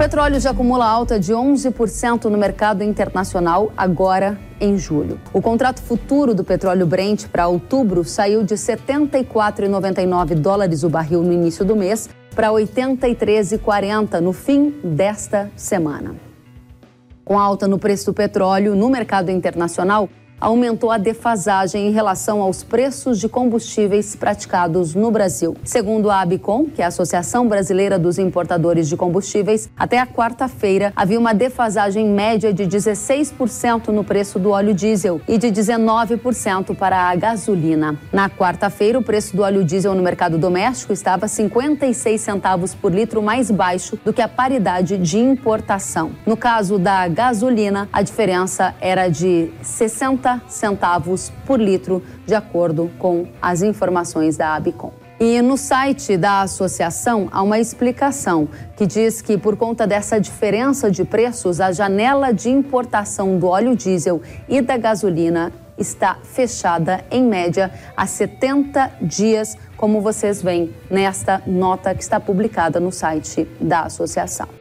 petróleo já acumula alta de 11% no mercado internacional agora em julho. O contrato futuro do petróleo Brent para outubro saiu de 74,99 dólares o barril no início do mês para 83,40 no fim desta semana. Com alta no preço do petróleo no mercado internacional, aumentou a defasagem em relação aos preços de combustíveis praticados no Brasil. Segundo a Abicom, que é a Associação Brasileira dos Importadores de Combustíveis, até a quarta-feira havia uma defasagem média de 16% no preço do óleo diesel e de 19% para a gasolina. Na quarta-feira, o preço do óleo diesel no mercado doméstico estava 56 centavos por litro mais baixo do que a paridade de importação. No caso da gasolina, a diferença era de 60 centavos por litro, de acordo com as informações da Abicom. E no site da associação há uma explicação que diz que, por conta dessa diferença de preços, a janela de importação do óleo diesel e da gasolina está fechada, em média, há 70 dias, como vocês veem nesta nota que está publicada no site da associação.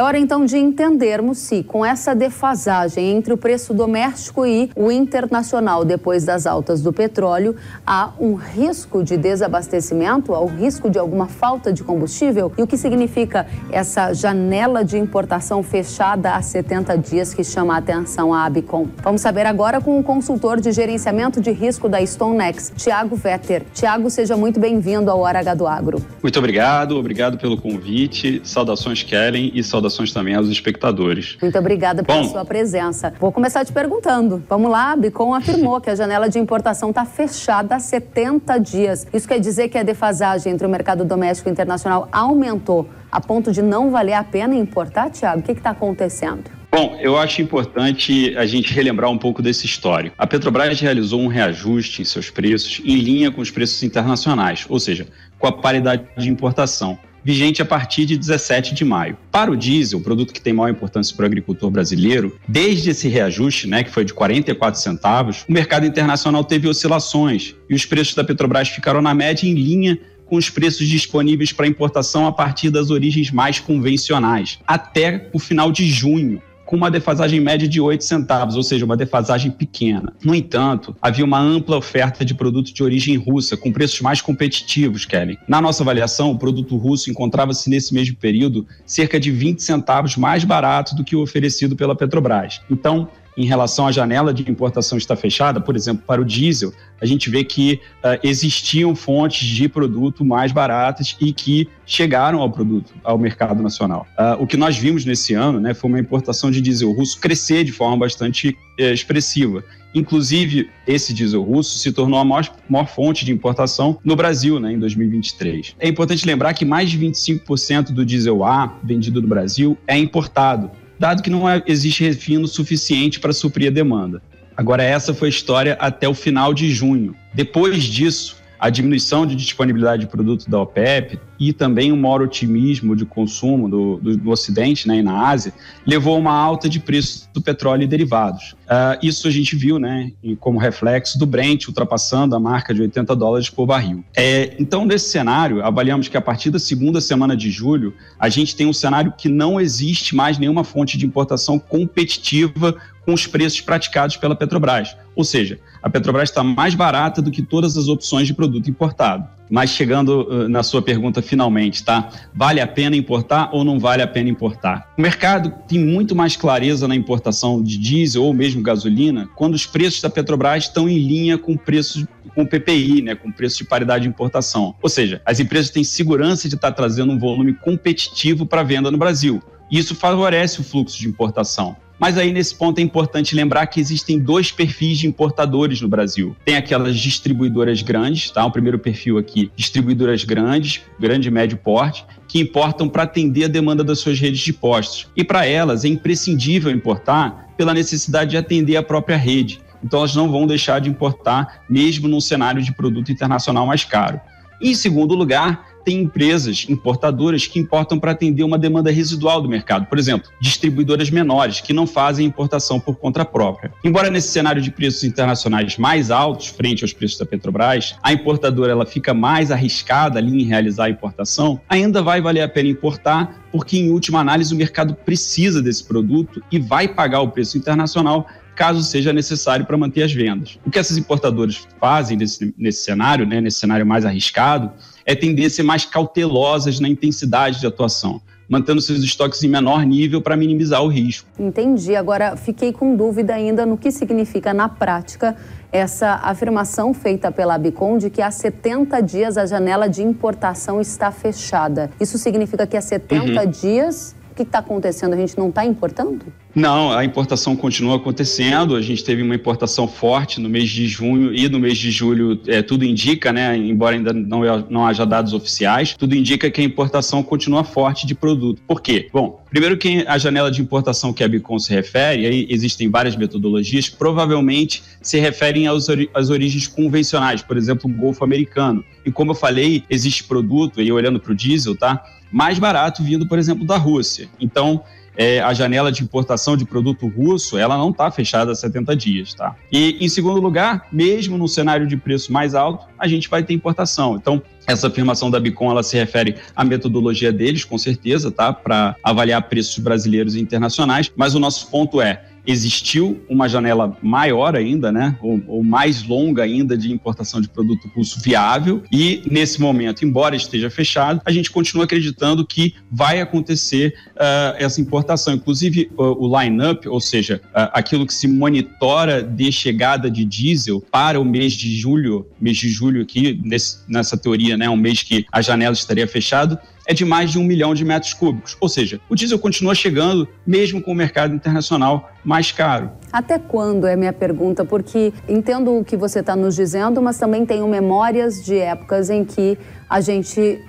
É hora então de entendermos se, com essa defasagem entre o preço doméstico e o internacional depois das altas do petróleo, há um risco de desabastecimento, há o risco de alguma falta de combustível e o que significa essa janela de importação fechada há 70 dias que chama a atenção a Abicom. Vamos saber agora com o consultor de gerenciamento de risco da StoneX, Tiago Vetter. Tiago, seja muito bem-vindo ao Hora H do Agro. Muito obrigado, obrigado pelo convite. Saudações, Kellen, e saudações saudações também aos espectadores. Muito obrigada pela Bom, sua presença. Vou começar te perguntando. Vamos lá, a Bicom afirmou que a janela de importação está fechada há 70 dias. Isso quer dizer que a defasagem entre o mercado doméstico e internacional aumentou a ponto de não valer a pena importar, Tiago? O que está acontecendo? Bom, eu acho importante a gente relembrar um pouco desse histórico. A Petrobras realizou um reajuste em seus preços em linha com os preços internacionais, ou seja, com a paridade de importação vigente a partir de 17 de maio. Para o diesel, produto que tem maior importância para o agricultor brasileiro, desde esse reajuste, né, que foi de 44 centavos, o mercado internacional teve oscilações e os preços da Petrobras ficaram na média em linha com os preços disponíveis para importação a partir das origens mais convencionais, até o final de junho com uma defasagem média de 8 centavos, ou seja, uma defasagem pequena. No entanto, havia uma ampla oferta de produtos de origem russa, com preços mais competitivos, Kelly. Na nossa avaliação, o produto russo encontrava-se nesse mesmo período cerca de 20 centavos mais barato do que o oferecido pela Petrobras. Então, em relação à janela de importação estar fechada, por exemplo, para o diesel, a gente vê que uh, existiam fontes de produto mais baratas e que chegaram ao produto, ao mercado nacional. Uh, o que nós vimos nesse ano né, foi uma importação de diesel russo crescer de forma bastante uh, expressiva. Inclusive, esse diesel russo se tornou a maior, maior, fonte de importação no Brasil né, em 2023. É importante lembrar que mais de 25% do diesel A vendido no Brasil é importado dado que não é, existe refino suficiente para suprir a demanda. Agora, essa foi a história até o final de junho. Depois disso, a diminuição de disponibilidade de produto da OPEP e também um maior otimismo de consumo do, do, do, Ocidente né, e na Ásia levou a uma alta de preço do petróleo e derivados. Uh, isso a gente viu né, como reflexo do Brent ultrapassando a marca de 80 dólares por barril. É, então, nesse cenário, avaliamos que a partir da segunda semana de julho, a gente tem um cenário que não existe mais nenhuma fonte de importação competitiva com os preços praticados pela Petrobras. Ou seja, a Petrobras está mais barata do que todas as opções de produto importado. Mas chegando uh, na sua pergunta finalmente, tá? Vale a pena importar ou não vale a pena importar? O mercado tem muito mais clareza na importação de diesel ou mesmo gasolina quando os preços da Petrobras estão em linha com preços com PPI, né, com preço de paridade de importação. Ou seja, as empresas têm segurança de estar trazendo um volume competitivo para venda no Brasil. Isso favorece o fluxo de importação. Mas aí, nesse ponto, é importante lembrar que existem dois perfis de importadores no Brasil. Tem aquelas distribuidoras grandes, tá? O primeiro perfil aqui, distribuidoras grandes, grande e médio porte, que importam para atender a demanda das suas redes de postos. E para elas é imprescindível importar pela necessidade de atender a própria rede. Então, elas não vão deixar de importar, mesmo num cenário de produto internacional mais caro. Em segundo lugar, tem empresas importadoras que importam para atender uma demanda residual do mercado. Por exemplo, distribuidoras menores que não fazem importação por conta própria. Embora nesse cenário de preços internacionais mais altos frente aos preços da Petrobras, a importadora ela fica mais arriscada ali em realizar a importação, ainda vai valer a pena importar, porque em última análise o mercado precisa desse produto e vai pagar o preço internacional caso seja necessário para manter as vendas. O que essas importadoras fazem nesse, nesse cenário, né, nesse cenário mais arriscado, é tender a ser mais cautelosas na intensidade de atuação mantendo seus estoques em menor nível para minimizar o risco. Entendi. Agora, fiquei com dúvida ainda no que significa na prática essa afirmação feita pela Abicom de que há 70 dias a janela de importação está fechada. Isso significa que há 70 uhum. dias o que está acontecendo? A gente não está importando? Não, a importação continua acontecendo. A gente teve uma importação forte no mês de junho e no mês de julho. É, tudo indica, né? Embora ainda não, não haja dados oficiais, tudo indica que a importação continua forte de produto. Por quê? Bom, primeiro que a janela de importação que a Bicom se refere, aí existem várias metodologias, provavelmente se referem aos, às origens convencionais, por exemplo, o Golfo Americano. E como eu falei, existe produto, aí olhando para o diesel, tá? Mais barato vindo, por exemplo, da Rússia. Então, é, a janela de importação de produto russo, ela não está fechada há 70 dias, tá? E, em segundo lugar, mesmo no cenário de preço mais alto, a gente vai ter importação. Então, essa afirmação da Bicom, ela se refere à metodologia deles, com certeza, tá? Para avaliar preços brasileiros e internacionais, mas o nosso ponto é, existiu uma janela maior ainda, né, ou, ou, mais longa ainda de importação de produto russo viável. E nesse momento, embora esteja fechado, a gente continua acreditando que vai acontecer uh, essa importação. Inclusive uh, o line-up, ou seja, uh, aquilo que se monitora de chegada de diesel para o mês de julho, mês de julho aqui nesse, nessa teoria, né, um mês que a janela estaria fechado, é de mais de um milhão de metros cúbicos. Ou seja, o diesel continua chegando, mesmo com o mercado internacional mais caro. Até quando é minha pergunta? Porque entendo o que você está nos dizendo, mas também tenho memórias de épocas em que a gente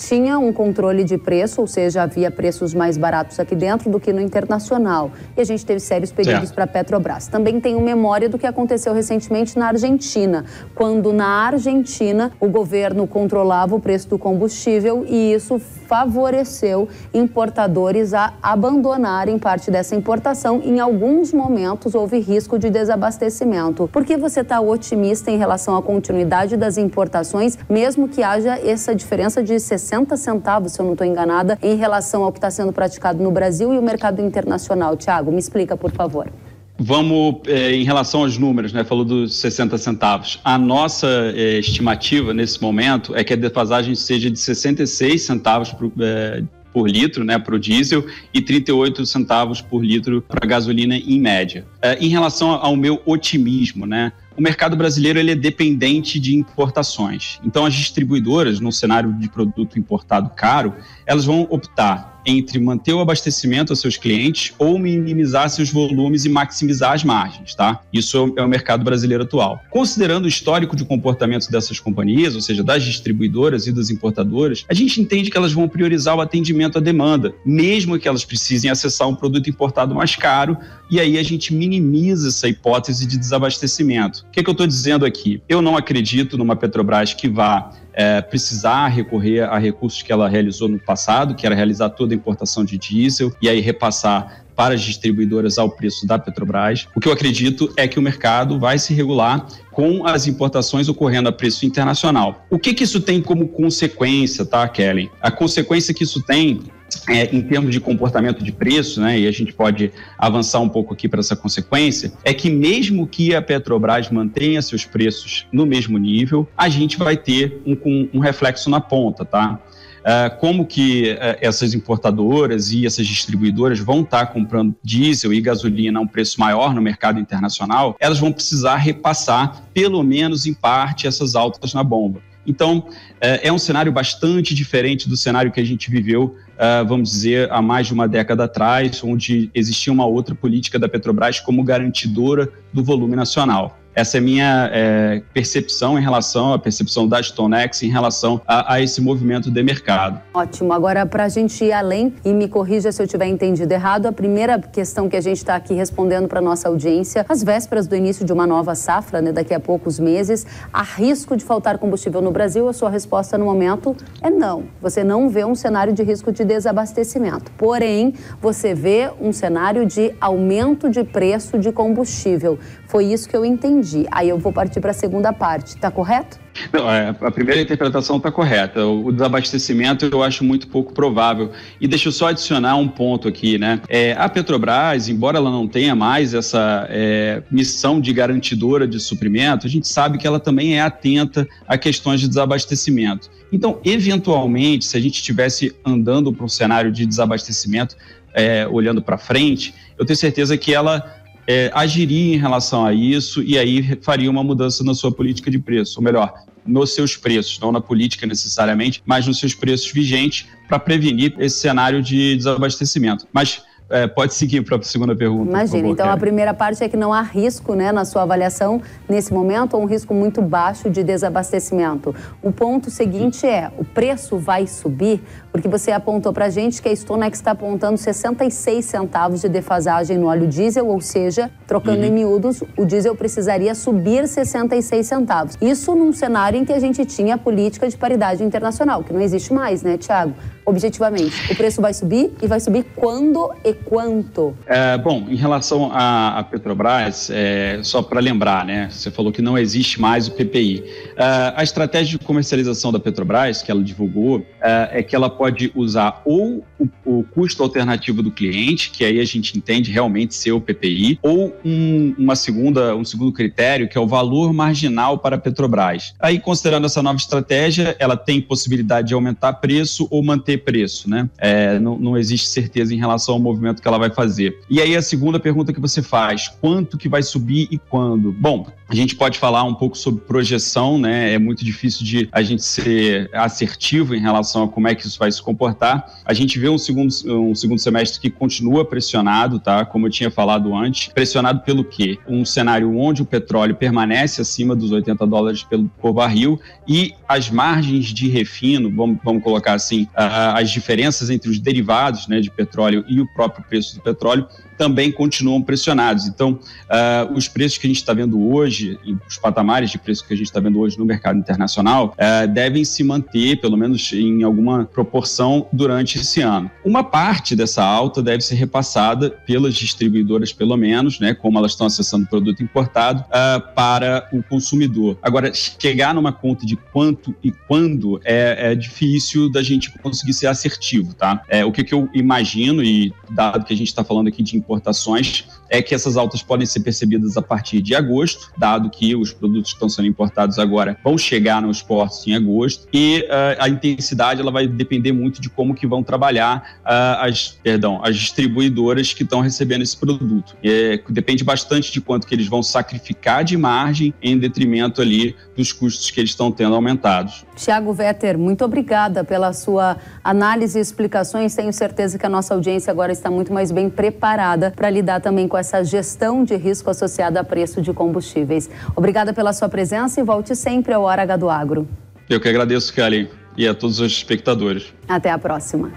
tinha um controle de preço, ou seja, havia preços mais baratos aqui dentro do que no internacional. E a gente teve sérios pedidos para a Petrobras. Também tenho memória do que aconteceu recentemente na Argentina, quando na Argentina o governo controlava o preço do combustível e isso favoreceu importadores a abandonarem parte dessa importação. Em alguns momentos houve risco de desabastecimento. Por que você está otimista em relação à continuidade das importações, mesmo que haja essa diferença de 60 60 centavos, se eu não estou enganada, em relação ao que está sendo praticado no Brasil e o mercado internacional. Tiago, me explica, por favor. Vamos, é, em relação aos números, né? Falou dos 60 centavos. A nossa é, estimativa nesse momento é que a defasagem seja de 66 centavos por, é, por litro né, para o diesel e 38 centavos por litro para a gasolina em média. É, em relação ao meu otimismo, né, o mercado brasileiro ele é dependente de importações. Então, as distribuidoras, no cenário de produto importado caro, elas vão optar entre manter o abastecimento aos seus clientes ou minimizar seus volumes e maximizar as margens, tá? Isso é o mercado brasileiro atual. Considerando o histórico de comportamento dessas companhias, ou seja, das distribuidoras e das importadoras, a gente entende que elas vão priorizar o atendimento à demanda, mesmo que elas precisem acessar um produto importado mais caro, e aí a gente minimiza essa hipótese de desabastecimento. O que, é que eu estou dizendo aqui? Eu não acredito numa Petrobras que vá é, precisar recorrer a recursos que ela realizou no passado, que era realizar toda a importação de diesel e aí repassar para as distribuidoras ao preço da Petrobras. O que eu acredito é que o mercado vai se regular com as importações ocorrendo a preço internacional. O que, que isso tem como consequência, tá, Kelly? A consequência que isso tem é, em termos de comportamento de preço, né, e a gente pode avançar um pouco aqui para essa consequência, é que mesmo que a Petrobras mantenha seus preços no mesmo nível, a gente vai ter um, um reflexo na ponta, tá? Uh, como que uh, essas importadoras e essas distribuidoras vão estar tá comprando diesel e gasolina a um preço maior no mercado internacional, elas vão precisar repassar, pelo menos em parte, essas altas na bomba. Então, é, é um cenário bastante diferente do cenário que a gente viveu, é, vamos dizer, há mais de uma década atrás, onde existia uma outra política da Petrobras como garantidora do volume nacional. Essa é a minha é, percepção em relação à percepção da StoneX em relação a, a esse movimento de mercado. Ótimo. Agora, para a gente ir além, e me corrija se eu tiver entendido errado, a primeira questão que a gente está aqui respondendo para nossa audiência, às vésperas do início de uma nova safra, né, daqui a poucos meses, há risco de faltar combustível no Brasil? A sua resposta no momento é não. Você não vê um cenário de risco de desabastecimento. Porém, você vê um cenário de aumento de preço de combustível. Foi isso que eu entendi. Aí eu vou partir para a segunda parte. Está correto? Não, é, a primeira interpretação está correta. O desabastecimento eu acho muito pouco provável. E deixa eu só adicionar um ponto aqui, né? É, a Petrobras, embora ela não tenha mais essa é, missão de garantidora de suprimento, a gente sabe que ela também é atenta a questões de desabastecimento. Então, eventualmente, se a gente estivesse andando para um cenário de desabastecimento, é, olhando para frente, eu tenho certeza que ela é, agiria em relação a isso e aí faria uma mudança na sua política de preço, ou melhor, nos seus preços, não na política necessariamente, mas nos seus preços vigentes para prevenir esse cenário de desabastecimento. Mas é, pode seguir para a segunda pergunta. Imagina, favor, então Karen. a primeira parte é que não há risco né, na sua avaliação nesse momento, ou um risco muito baixo de desabastecimento. O ponto seguinte é: o preço vai subir? Porque você apontou para a gente que a Stonex está apontando 66 centavos de defasagem no óleo diesel, ou seja, trocando uhum. em miúdos, o diesel precisaria subir 66 centavos. Isso num cenário em que a gente tinha a política de paridade internacional, que não existe mais, né, Tiago? Objetivamente, o preço vai subir e vai subir quando e quanto? É, bom, em relação à, Petrobras, é, só para lembrar, né? Você falou que não existe mais o PPI. É, a estratégia de comercialização da Petrobras, que ela divulgou, é, é que ela pode usar ou o, o, custo alternativo do cliente, que aí a gente entende realmente ser o PPI, ou um, uma segunda, um segundo critério, que é o valor marginal para a Petrobras. Aí, considerando essa nova estratégia, ela tem possibilidade de aumentar preço ou manter preço, né? É, não, não existe certeza em relação ao movimento investimento que ela vai fazer. E aí a segunda pergunta que você faz, quanto que vai subir e quando? Bom, a gente pode falar um pouco sobre projeção, né? É muito difícil de a gente ser assertivo em relação a como é que isso vai se comportar. A gente vê um segundo, um segundo semestre que continua pressionado, tá? Como eu tinha falado antes. Pressionado pelo quê? Um cenário onde o petróleo permanece acima dos 80 dólares por barril e as margens de refino, vamos, vamos colocar assim, as diferenças entre os derivados né, de petróleo e o próprio próprio preço do petróleo também continuam pressionados. Então, uh, os preços que a gente está vendo hoje, os patamares de preço que a gente está vendo hoje no mercado internacional, uh, devem se manter, pelo menos em alguma proporção, durante esse ano. Uma parte dessa alta deve ser repassada pelas distribuidoras, pelo menos, né, como elas estão acessando produto importado, uh, para o consumidor. Agora, chegar numa conta de quanto e quando é, é difícil da gente conseguir ser assertivo, tá? É, o que, que eu imagino, e dado que a gente está falando aqui de importações é que essas altas podem ser percebidas a partir de agosto, dado que os produtos que estão sendo importados agora vão chegar nos portos em agosto, e uh, a intensidade ela vai depender muito de como que vão trabalhar uh, as, perdão, as distribuidoras que estão recebendo esse produto. É, depende bastante de quanto que eles vão sacrificar de margem em detrimento ali dos custos que eles estão tendo aumentados. Tiago Vetter, muito obrigada pela sua análise e explicações. Tenho certeza que a nossa audiência agora está muito mais bem preparada para lidar também com essa gestão de risco associada a preço de combustíveis. Obrigada pela sua presença e volte sempre ao Hora H do Agro. Eu que agradeço, Kelly, e a todos os espectadores. Até a próxima.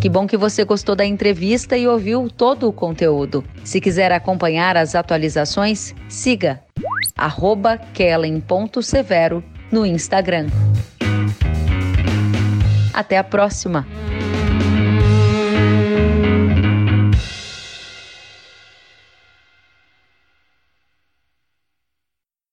Que bom que você gostou da entrevista e ouviu todo o conteúdo. Se quiser acompanhar as atualizações, siga kellen.severo no Instagram. Até a próxima!